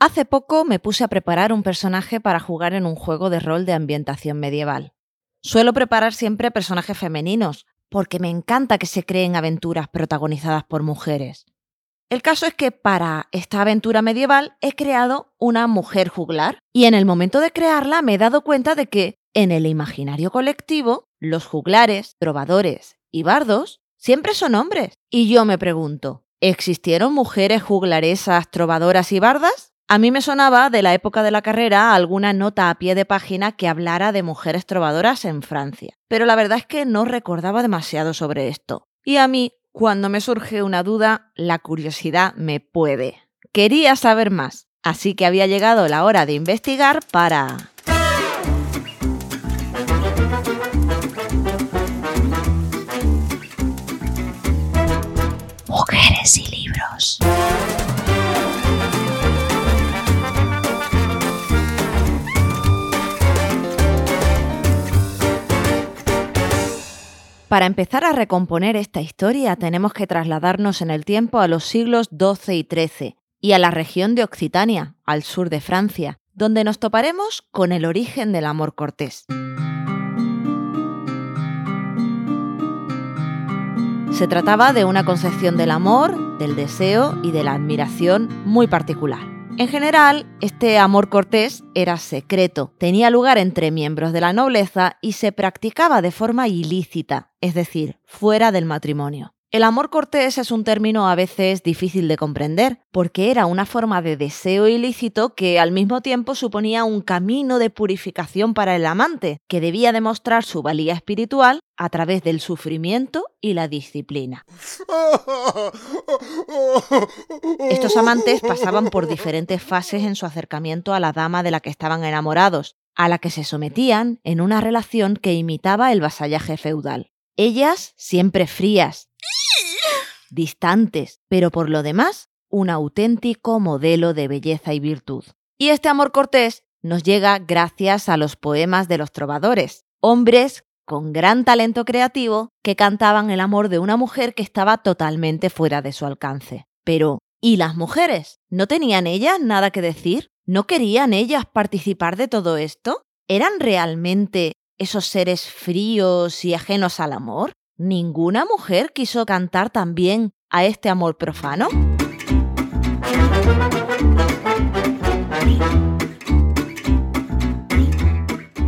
Hace poco me puse a preparar un personaje para jugar en un juego de rol de ambientación medieval. Suelo preparar siempre personajes femeninos, porque me encanta que se creen aventuras protagonizadas por mujeres. El caso es que para esta aventura medieval he creado una mujer juglar y en el momento de crearla me he dado cuenta de que en el imaginario colectivo los juglares, trovadores y bardos siempre son hombres. Y yo me pregunto, ¿existieron mujeres juglaresas, trovadoras y bardas? A mí me sonaba de la época de la carrera alguna nota a pie de página que hablara de mujeres trovadoras en Francia, pero la verdad es que no recordaba demasiado sobre esto. Y a mí, cuando me surge una duda, la curiosidad me puede. Quería saber más, así que había llegado la hora de investigar para... Para empezar a recomponer esta historia tenemos que trasladarnos en el tiempo a los siglos XII y XIII y a la región de Occitania, al sur de Francia, donde nos toparemos con el origen del amor cortés. Se trataba de una concepción del amor, del deseo y de la admiración muy particular. En general, este amor cortés era secreto, tenía lugar entre miembros de la nobleza y se practicaba de forma ilícita, es decir, fuera del matrimonio. El amor cortés es un término a veces difícil de comprender, porque era una forma de deseo ilícito que al mismo tiempo suponía un camino de purificación para el amante, que debía demostrar su valía espiritual a través del sufrimiento y la disciplina. Estos amantes pasaban por diferentes fases en su acercamiento a la dama de la que estaban enamorados, a la que se sometían en una relación que imitaba el vasallaje feudal. Ellas siempre frías, distantes, pero por lo demás, un auténtico modelo de belleza y virtud. Y este amor cortés nos llega gracias a los poemas de los trovadores, hombres con gran talento creativo que cantaban el amor de una mujer que estaba totalmente fuera de su alcance. Pero, ¿y las mujeres? ¿No tenían ellas nada que decir? ¿No querían ellas participar de todo esto? ¿Eran realmente esos seres fríos y ajenos al amor? ¿Ninguna mujer quiso cantar también a este amor profano?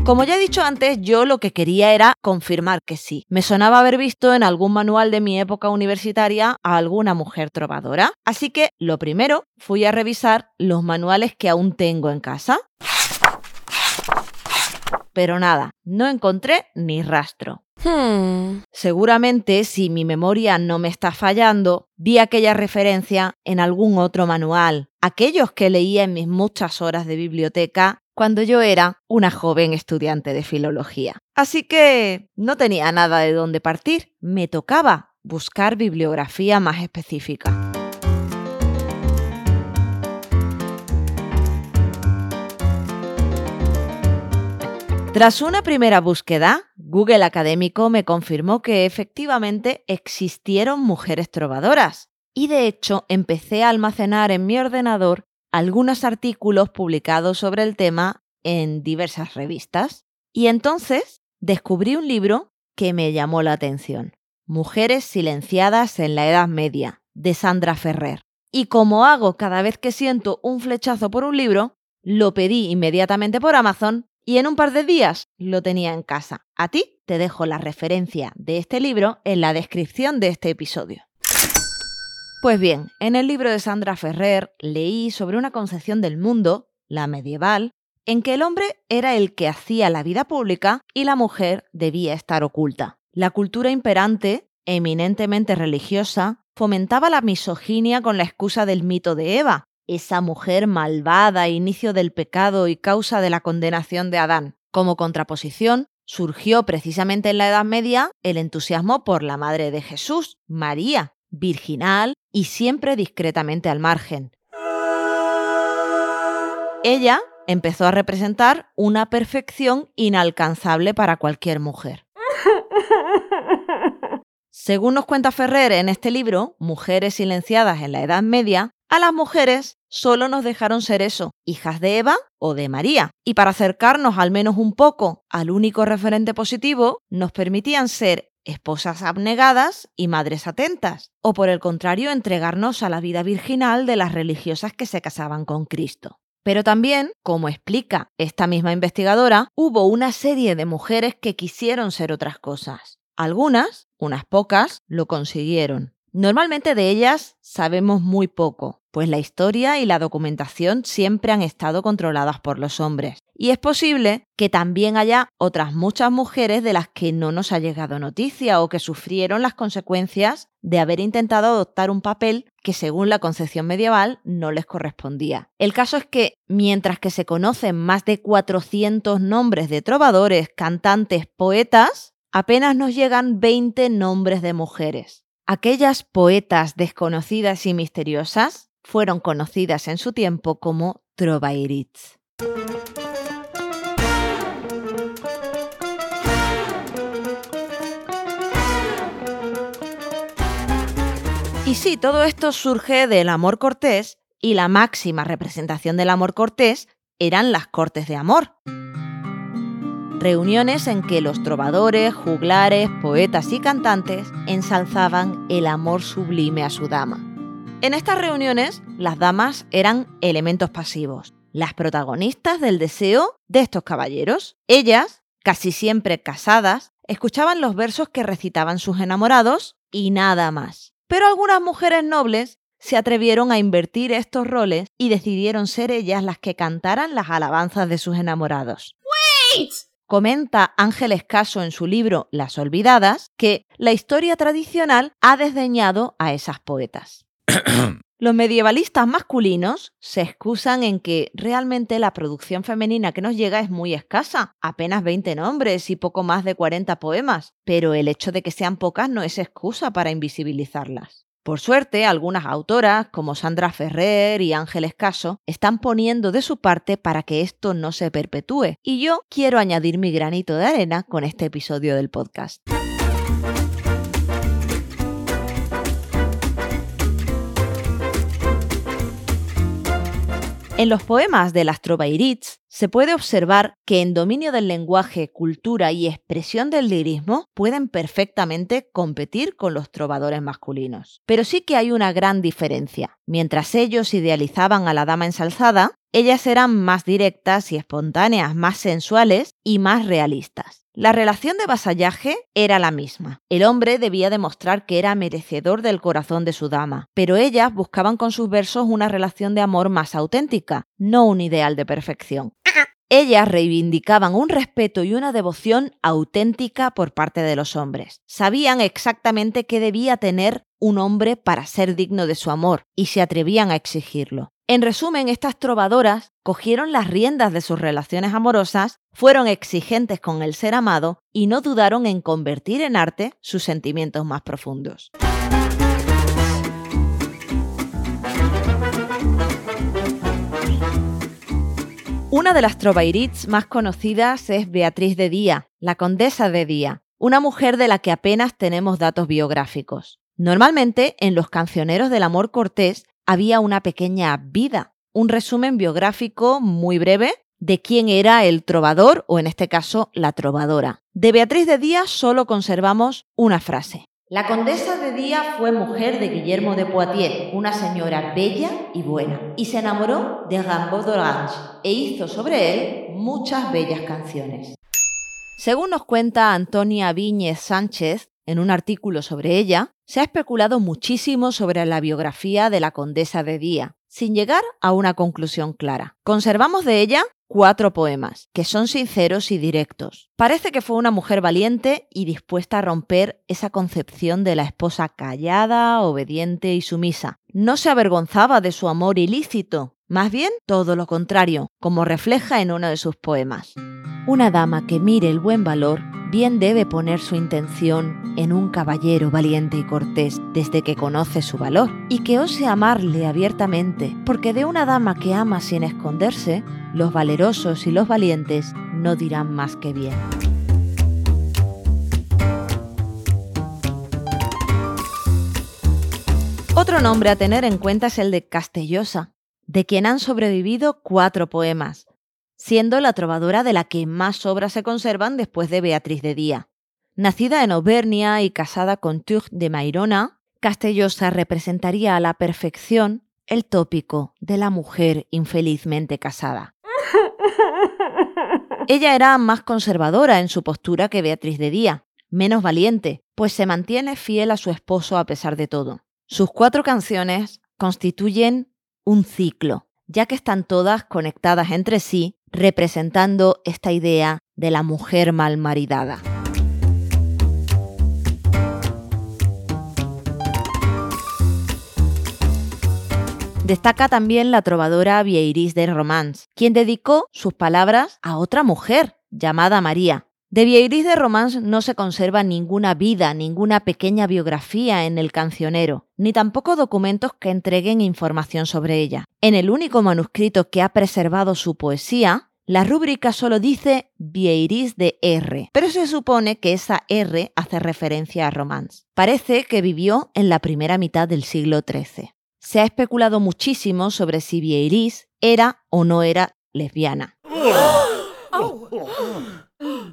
Como ya he dicho antes, yo lo que quería era confirmar que sí. Me sonaba haber visto en algún manual de mi época universitaria a alguna mujer trovadora. Así que lo primero fui a revisar los manuales que aún tengo en casa pero nada, no encontré ni rastro. Hmm. Seguramente, si mi memoria no me está fallando, vi aquella referencia en algún otro manual, aquellos que leía en mis muchas horas de biblioteca cuando yo era una joven estudiante de filología. Así que no tenía nada de dónde partir, me tocaba buscar bibliografía más específica. Tras una primera búsqueda, Google Académico me confirmó que efectivamente existieron mujeres trovadoras. Y de hecho empecé a almacenar en mi ordenador algunos artículos publicados sobre el tema en diversas revistas. Y entonces descubrí un libro que me llamó la atención. Mujeres silenciadas en la Edad Media, de Sandra Ferrer. Y como hago cada vez que siento un flechazo por un libro, lo pedí inmediatamente por Amazon y en un par de días lo tenía en casa. A ti te dejo la referencia de este libro en la descripción de este episodio. Pues bien, en el libro de Sandra Ferrer leí sobre una concepción del mundo, la medieval, en que el hombre era el que hacía la vida pública y la mujer debía estar oculta. La cultura imperante, eminentemente religiosa, fomentaba la misoginia con la excusa del mito de Eva, esa mujer malvada, inicio del pecado y causa de la condenación de Adán. Como contraposición, surgió precisamente en la Edad Media el entusiasmo por la Madre de Jesús, María, virginal y siempre discretamente al margen. Ella empezó a representar una perfección inalcanzable para cualquier mujer. Según nos cuenta Ferrer en este libro, Mujeres silenciadas en la Edad Media, a las mujeres solo nos dejaron ser eso, hijas de Eva o de María. Y para acercarnos al menos un poco al único referente positivo, nos permitían ser esposas abnegadas y madres atentas, o por el contrario, entregarnos a la vida virginal de las religiosas que se casaban con Cristo. Pero también, como explica esta misma investigadora, hubo una serie de mujeres que quisieron ser otras cosas. Algunas, unas pocas, lo consiguieron. Normalmente de ellas sabemos muy poco, pues la historia y la documentación siempre han estado controladas por los hombres. Y es posible que también haya otras muchas mujeres de las que no nos ha llegado noticia o que sufrieron las consecuencias de haber intentado adoptar un papel que según la concepción medieval no les correspondía. El caso es que mientras que se conocen más de 400 nombres de trovadores, cantantes, poetas, apenas nos llegan 20 nombres de mujeres. Aquellas poetas desconocidas y misteriosas fueron conocidas en su tiempo como trovairits. Y sí, todo esto surge del amor cortés y la máxima representación del amor cortés eran las cortes de amor reuniones en que los trovadores, juglares, poetas y cantantes ensalzaban el amor sublime a su dama. En estas reuniones, las damas eran elementos pasivos, las protagonistas del deseo de estos caballeros. Ellas, casi siempre casadas, escuchaban los versos que recitaban sus enamorados y nada más. Pero algunas mujeres nobles se atrevieron a invertir estos roles y decidieron ser ellas las que cantaran las alabanzas de sus enamorados. Wait. Comenta Ángel Escaso en su libro Las Olvidadas que la historia tradicional ha desdeñado a esas poetas. Los medievalistas masculinos se excusan en que realmente la producción femenina que nos llega es muy escasa, apenas 20 nombres y poco más de 40 poemas, pero el hecho de que sean pocas no es excusa para invisibilizarlas. Por suerte, algunas autoras, como Sandra Ferrer y Ángeles Caso, están poniendo de su parte para que esto no se perpetúe, y yo quiero añadir mi granito de arena con este episodio del podcast. En los poemas de las Trovairits se puede observar que en dominio del lenguaje, cultura y expresión del lirismo pueden perfectamente competir con los trovadores masculinos. Pero sí que hay una gran diferencia. Mientras ellos idealizaban a la dama ensalzada, ellas eran más directas y espontáneas, más sensuales y más realistas. La relación de vasallaje era la misma. El hombre debía demostrar que era merecedor del corazón de su dama, pero ellas buscaban con sus versos una relación de amor más auténtica, no un ideal de perfección. Ellas reivindicaban un respeto y una devoción auténtica por parte de los hombres. Sabían exactamente qué debía tener un hombre para ser digno de su amor y se atrevían a exigirlo. En resumen, estas trovadoras cogieron las riendas de sus relaciones amorosas, fueron exigentes con el ser amado y no dudaron en convertir en arte sus sentimientos más profundos. Una de las trovairits más conocidas es Beatriz de Día, la condesa de Día, una mujer de la que apenas tenemos datos biográficos. Normalmente, en los cancioneros del amor cortés había una pequeña vida, un resumen biográfico muy breve de quién era el trovador o en este caso la trovadora. De Beatriz de Día solo conservamos una frase. La condesa de Día fue mujer de Guillermo de Poitiers, una señora bella y buena, y se enamoró de Rimbaud d'Orange e hizo sobre él muchas bellas canciones. Según nos cuenta Antonia Viñez Sánchez en un artículo sobre ella, se ha especulado muchísimo sobre la biografía de la condesa de Día, sin llegar a una conclusión clara. Conservamos de ella cuatro poemas, que son sinceros y directos. Parece que fue una mujer valiente y dispuesta a romper esa concepción de la esposa callada, obediente y sumisa. No se avergonzaba de su amor ilícito, más bien todo lo contrario, como refleja en uno de sus poemas. Una dama que mire el buen valor bien debe poner su intención en un caballero valiente y cortés desde que conoce su valor, y que ose amarle abiertamente, porque de una dama que ama sin esconderse, los valerosos y los valientes no dirán más que bien. Otro nombre a tener en cuenta es el de Castellosa, de quien han sobrevivido cuatro poemas, siendo la trovadora de la que más obras se conservan después de Beatriz de Día. Nacida en Auvernia y casada con Turc de Mairona, Castellosa representaría a la perfección el tópico de la mujer infelizmente casada. Ella era más conservadora en su postura que Beatriz de Día, menos valiente, pues se mantiene fiel a su esposo a pesar de todo. Sus cuatro canciones constituyen un ciclo, ya que están todas conectadas entre sí, representando esta idea de la mujer malmaridada. Destaca también la trovadora Vieiris de Romans, quien dedicó sus palabras a otra mujer llamada María. De Vieiris de Romans no se conserva ninguna vida, ninguna pequeña biografía en el cancionero, ni tampoco documentos que entreguen información sobre ella. En el único manuscrito que ha preservado su poesía, la rúbrica solo dice Vieiris de R, pero se supone que esa R hace referencia a Romans. Parece que vivió en la primera mitad del siglo XIII se ha especulado muchísimo sobre si Vieiris era o no era lesbiana.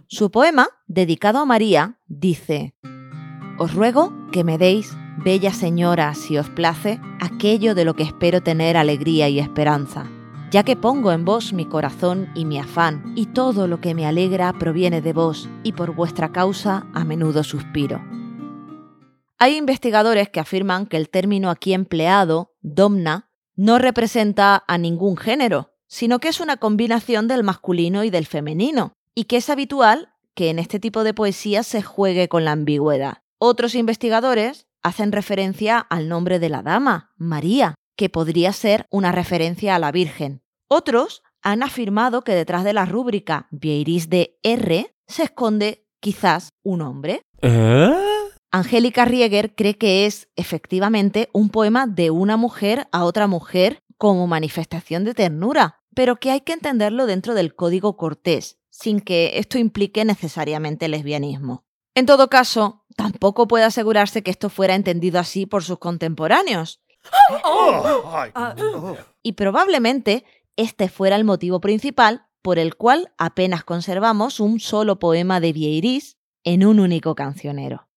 Su poema, dedicado a María, dice, Os ruego que me deis, bella señora, si os place, aquello de lo que espero tener alegría y esperanza, ya que pongo en vos mi corazón y mi afán, y todo lo que me alegra proviene de vos, y por vuestra causa a menudo suspiro. Hay investigadores que afirman que el término aquí empleado, domna, no representa a ningún género, sino que es una combinación del masculino y del femenino, y que es habitual que en este tipo de poesía se juegue con la ambigüedad. Otros investigadores hacen referencia al nombre de la dama, María, que podría ser una referencia a la Virgen. Otros han afirmado que detrás de la rúbrica Vieiris de R se esconde quizás un hombre. ¿Eh? Angélica Rieger cree que es efectivamente un poema de una mujer a otra mujer como manifestación de ternura, pero que hay que entenderlo dentro del código cortés, sin que esto implique necesariamente lesbianismo. En todo caso, tampoco puede asegurarse que esto fuera entendido así por sus contemporáneos. Y probablemente este fuera el motivo principal por el cual apenas conservamos un solo poema de Vieiris en un único cancionero.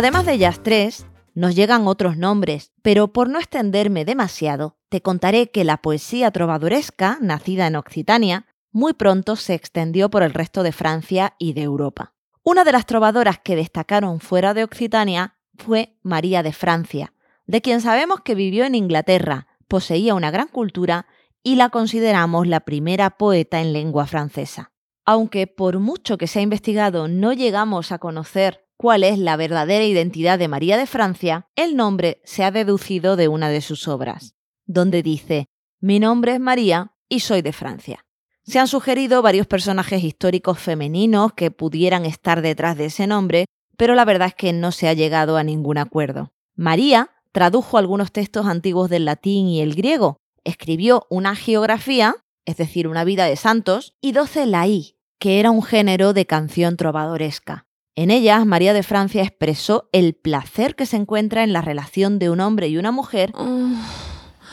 Además de ellas tres, nos llegan otros nombres, pero por no extenderme demasiado, te contaré que la poesía trovadoresca, nacida en Occitania, muy pronto se extendió por el resto de Francia y de Europa. Una de las trovadoras que destacaron fuera de Occitania fue María de Francia, de quien sabemos que vivió en Inglaterra, poseía una gran cultura y la consideramos la primera poeta en lengua francesa. Aunque por mucho que se ha investigado no llegamos a conocer cuál es la verdadera identidad de María de Francia, el nombre se ha deducido de una de sus obras, donde dice, mi nombre es María y soy de Francia. Se han sugerido varios personajes históricos femeninos que pudieran estar detrás de ese nombre, pero la verdad es que no se ha llegado a ningún acuerdo. María tradujo algunos textos antiguos del latín y el griego, escribió una geografía, es decir, una vida de santos, y doce laí, que era un género de canción trovadoresca. En ellas, María de Francia expresó el placer que se encuentra en la relación de un hombre y una mujer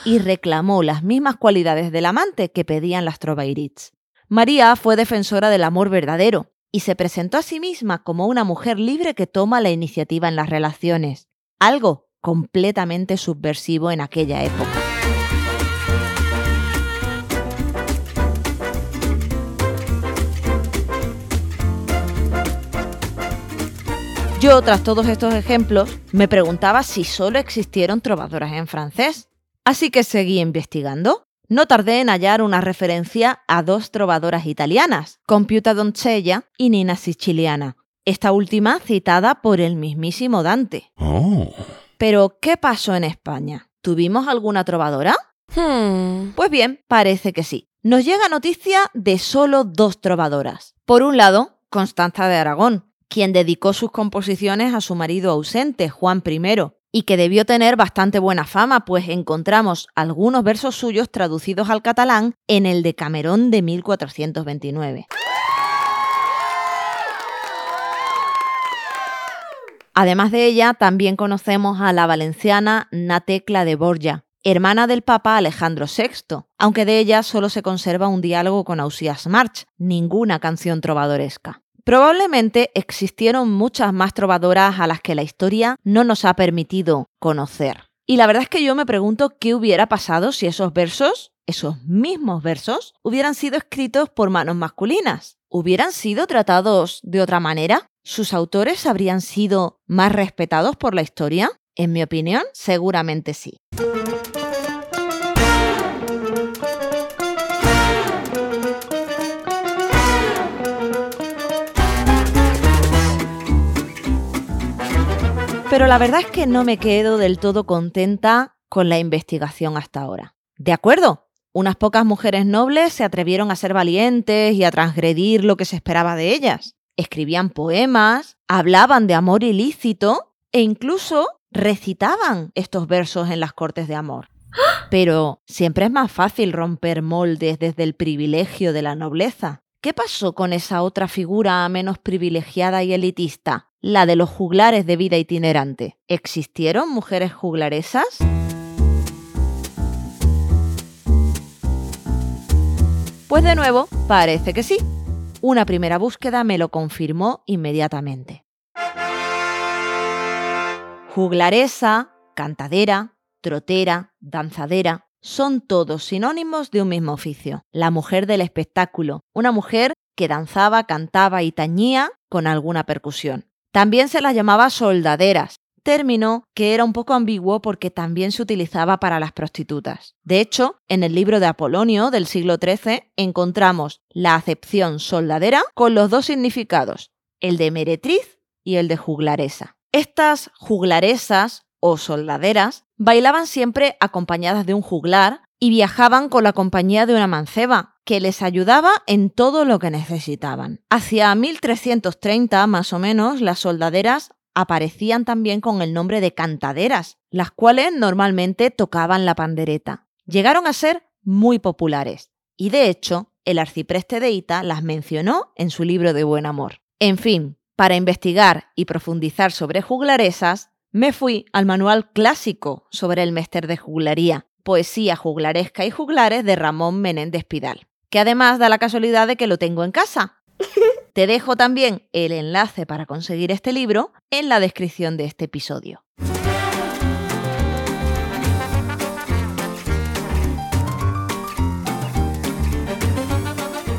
y reclamó las mismas cualidades del amante que pedían las Trovairits. María fue defensora del amor verdadero y se presentó a sí misma como una mujer libre que toma la iniciativa en las relaciones, algo completamente subversivo en aquella época. Yo, tras todos estos ejemplos, me preguntaba si solo existieron trovadoras en francés. Así que seguí investigando. No tardé en hallar una referencia a dos trovadoras italianas, Compiuta Doncella y Nina Siciliana, esta última citada por el mismísimo Dante. Oh. Pero, ¿qué pasó en España? ¿Tuvimos alguna trovadora? Hmm. Pues bien, parece que sí. Nos llega noticia de solo dos trovadoras. Por un lado, Constanza de Aragón, quien dedicó sus composiciones a su marido ausente, Juan I, y que debió tener bastante buena fama, pues encontramos algunos versos suyos traducidos al catalán en el de Camerón de 1429. Además de ella, también conocemos a la valenciana Natecla de Borja, hermana del Papa Alejandro VI, aunque de ella solo se conserva un diálogo con Ausías March, ninguna canción trovadoresca. Probablemente existieron muchas más trovadoras a las que la historia no nos ha permitido conocer. Y la verdad es que yo me pregunto qué hubiera pasado si esos versos, esos mismos versos, hubieran sido escritos por manos masculinas. ¿Hubieran sido tratados de otra manera? ¿Sus autores habrían sido más respetados por la historia? En mi opinión, seguramente sí. Pero la verdad es que no me quedo del todo contenta con la investigación hasta ahora. De acuerdo, unas pocas mujeres nobles se atrevieron a ser valientes y a transgredir lo que se esperaba de ellas escribían poemas, hablaban de amor ilícito e incluso recitaban estos versos en las cortes de amor. Pero siempre es más fácil romper moldes desde el privilegio de la nobleza. ¿Qué pasó con esa otra figura menos privilegiada y elitista? La de los juglares de vida itinerante. ¿Existieron mujeres juglaresas? Pues de nuevo, parece que sí. Una primera búsqueda me lo confirmó inmediatamente. Juglaresa, cantadera, trotera, danzadera, son todos sinónimos de un mismo oficio, la mujer del espectáculo, una mujer que danzaba, cantaba y tañía con alguna percusión. También se las llamaba soldaderas, término que era un poco ambiguo porque también se utilizaba para las prostitutas. De hecho, en el libro de Apolonio del siglo XIII encontramos la acepción soldadera con los dos significados, el de meretriz y el de juglaresa. Estas juglaresas o soldaderas bailaban siempre acompañadas de un juglar y viajaban con la compañía de una manceba, que les ayudaba en todo lo que necesitaban. Hacia 1330 más o menos, las soldaderas aparecían también con el nombre de cantaderas, las cuales normalmente tocaban la pandereta. Llegaron a ser muy populares y de hecho el arcipreste de Ita las mencionó en su libro de Buen Amor. En fin, para investigar y profundizar sobre juglaresas, me fui al manual clásico sobre el mester de juglaría, poesía juglaresca y juglares de Ramón Menéndez Pidal, que además da la casualidad de que lo tengo en casa. Te dejo también el enlace para conseguir este libro en la descripción de este episodio.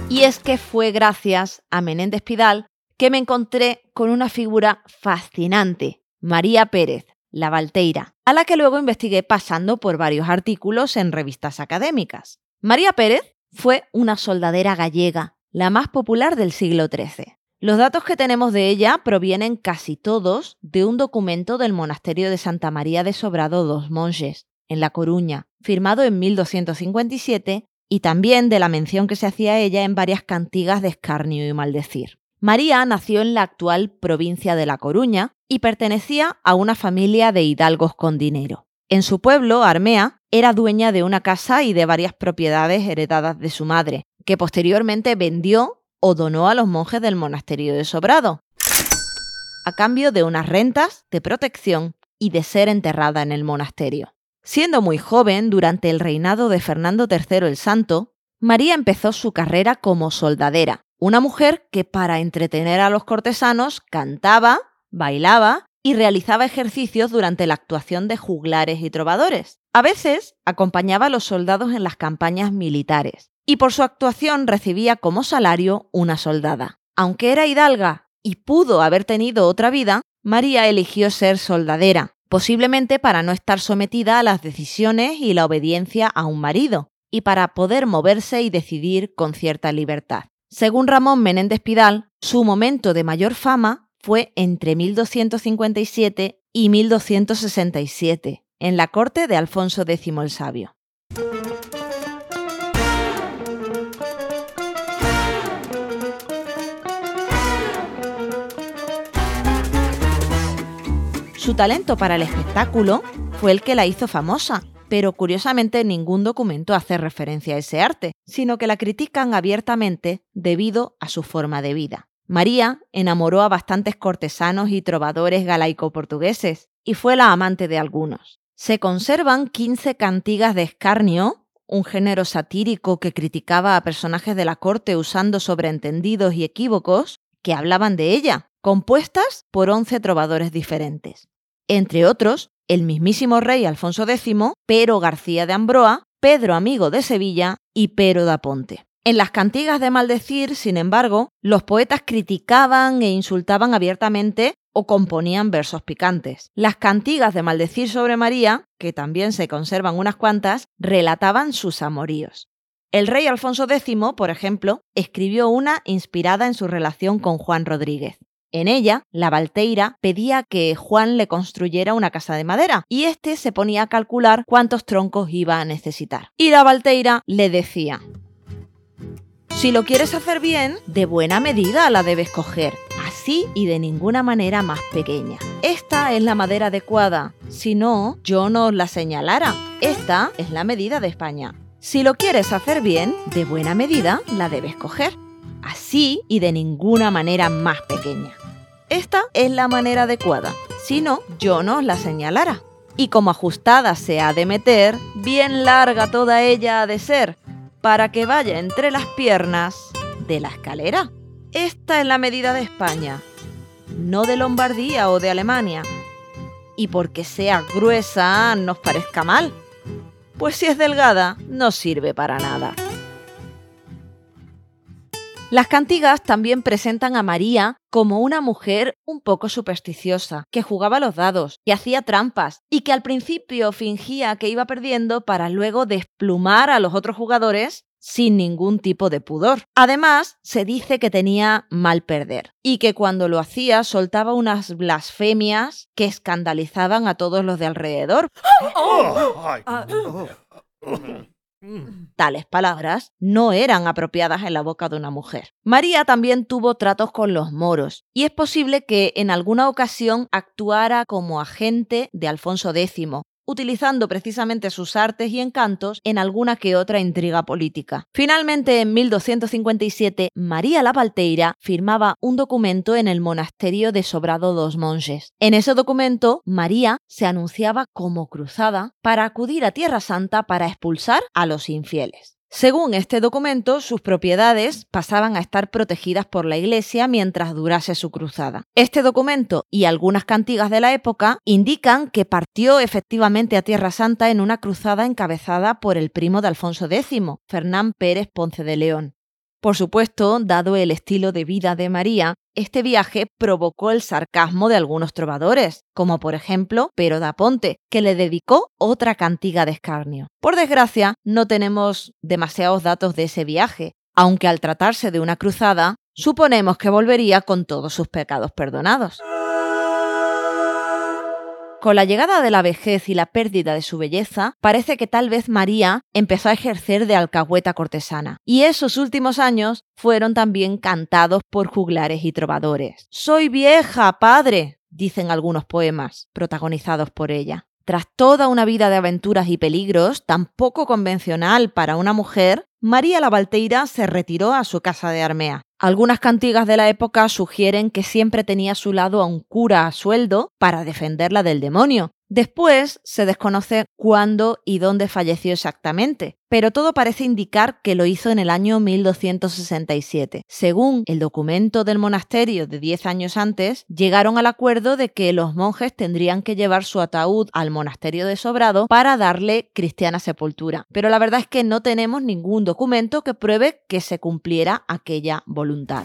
Y es que fue gracias a Menéndez Pidal que me encontré con una figura fascinante, María Pérez, la Valteira, a la que luego investigué pasando por varios artículos en revistas académicas. María Pérez fue una soldadera gallega la más popular del siglo XIII. Los datos que tenemos de ella provienen casi todos de un documento del monasterio de Santa María de Sobrado dos Monjes, en La Coruña, firmado en 1257, y también de la mención que se hacía a ella en varias cantigas de escarnio y maldecir. María nació en la actual provincia de La Coruña y pertenecía a una familia de hidalgos con dinero. En su pueblo, Armea, era dueña de una casa y de varias propiedades heredadas de su madre, que posteriormente vendió o donó a los monjes del monasterio de Sobrado, a cambio de unas rentas, de protección y de ser enterrada en el monasterio. Siendo muy joven, durante el reinado de Fernando III el Santo, María empezó su carrera como soldadera, una mujer que para entretener a los cortesanos cantaba, bailaba y realizaba ejercicios durante la actuación de juglares y trovadores. A veces acompañaba a los soldados en las campañas militares y por su actuación recibía como salario una soldada. Aunque era hidalga y pudo haber tenido otra vida, María eligió ser soldadera, posiblemente para no estar sometida a las decisiones y la obediencia a un marido, y para poder moverse y decidir con cierta libertad. Según Ramón Menéndez Pidal, su momento de mayor fama fue entre 1257 y 1267, en la corte de Alfonso X el Sabio. Su talento para el espectáculo fue el que la hizo famosa, pero curiosamente ningún documento hace referencia a ese arte, sino que la critican abiertamente debido a su forma de vida. María enamoró a bastantes cortesanos y trovadores galaico-portugueses y fue la amante de algunos. Se conservan 15 cantigas de escarnio, un género satírico que criticaba a personajes de la corte usando sobreentendidos y equívocos que hablaban de ella, compuestas por 11 trovadores diferentes. Entre otros, el mismísimo rey Alfonso X, Pero García de Ambroa, Pedro Amigo de Sevilla y Pero da Ponte. En las cantigas de maldecir, sin embargo, los poetas criticaban e insultaban abiertamente o componían versos picantes. Las cantigas de maldecir sobre María, que también se conservan unas cuantas, relataban sus amoríos. El rey Alfonso X, por ejemplo, escribió una inspirada en su relación con Juan Rodríguez. En ella, la Valteira pedía que Juan le construyera una casa de madera y éste se ponía a calcular cuántos troncos iba a necesitar. Y la Valteira le decía, si lo quieres hacer bien, de buena medida la debes coger, así y de ninguna manera más pequeña. Esta es la madera adecuada, si no, yo no os la señalara. Esta es la medida de España. Si lo quieres hacer bien, de buena medida la debes coger, así y de ninguna manera más pequeña. Esta es la manera adecuada, si no, yo no os la señalara. Y como ajustada se ha de meter, bien larga toda ella ha de ser, para que vaya entre las piernas de la escalera. Esta es la medida de España, no de Lombardía o de Alemania. Y porque sea gruesa nos parezca mal, pues si es delgada no sirve para nada. Las cantigas también presentan a María como una mujer un poco supersticiosa, que jugaba los dados, que hacía trampas y que al principio fingía que iba perdiendo para luego desplumar a los otros jugadores sin ningún tipo de pudor. Además, se dice que tenía mal perder y que cuando lo hacía soltaba unas blasfemias que escandalizaban a todos los de alrededor. Tales palabras no eran apropiadas en la boca de una mujer. María también tuvo tratos con los moros y es posible que en alguna ocasión actuara como agente de Alfonso X, utilizando precisamente sus artes y encantos en alguna que otra intriga política. Finalmente, en 1257, María la Valteira firmaba un documento en el monasterio de Sobrado dos Monjes. En ese documento, María se anunciaba como cruzada para acudir a Tierra Santa para expulsar a los infieles. Según este documento, sus propiedades pasaban a estar protegidas por la Iglesia mientras durase su cruzada. Este documento y algunas cantigas de la época indican que partió efectivamente a Tierra Santa en una cruzada encabezada por el primo de Alfonso X, Fernán Pérez Ponce de León. Por supuesto, dado el estilo de vida de María, este viaje provocó el sarcasmo de algunos trovadores, como por ejemplo Pero da Ponte, que le dedicó otra cantiga de escarnio. Por desgracia, no tenemos demasiados datos de ese viaje, aunque al tratarse de una cruzada, suponemos que volvería con todos sus pecados perdonados. Con la llegada de la vejez y la pérdida de su belleza, parece que tal vez María empezó a ejercer de alcahueta cortesana, y esos últimos años fueron también cantados por juglares y trovadores. Soy vieja, padre, dicen algunos poemas, protagonizados por ella. Tras toda una vida de aventuras y peligros, tan poco convencional para una mujer, María la Valteira se retiró a su casa de Armea. Algunas cantigas de la época sugieren que siempre tenía a su lado a un cura a sueldo para defenderla del demonio, Después se desconoce cuándo y dónde falleció exactamente, pero todo parece indicar que lo hizo en el año 1267. Según el documento del monasterio de 10 años antes, llegaron al acuerdo de que los monjes tendrían que llevar su ataúd al monasterio de Sobrado para darle cristiana sepultura. Pero la verdad es que no tenemos ningún documento que pruebe que se cumpliera aquella voluntad.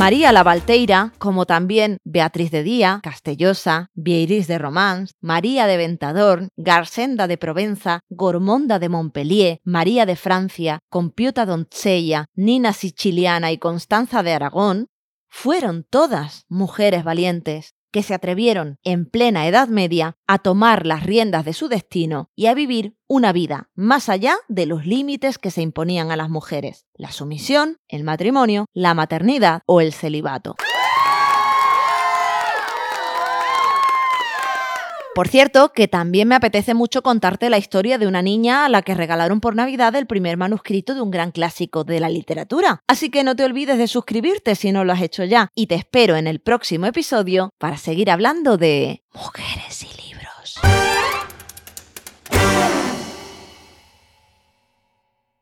María la Valteira, como también Beatriz de Día, Castellosa, Vieiris de Romans, María de Ventador, Garsenda de Provenza, Gormonda de Montpellier, María de Francia, Compiuta Doncella, Nina Siciliana y Constanza de Aragón, fueron todas mujeres valientes, que se atrevieron en plena Edad Media a tomar las riendas de su destino y a vivir una vida más allá de los límites que se imponían a las mujeres, la sumisión, el matrimonio, la maternidad o el celibato. Por cierto, que también me apetece mucho contarte la historia de una niña a la que regalaron por Navidad el primer manuscrito de un gran clásico de la literatura. Así que no te olvides de suscribirte si no lo has hecho ya y te espero en el próximo episodio para seguir hablando de mujeres y libros.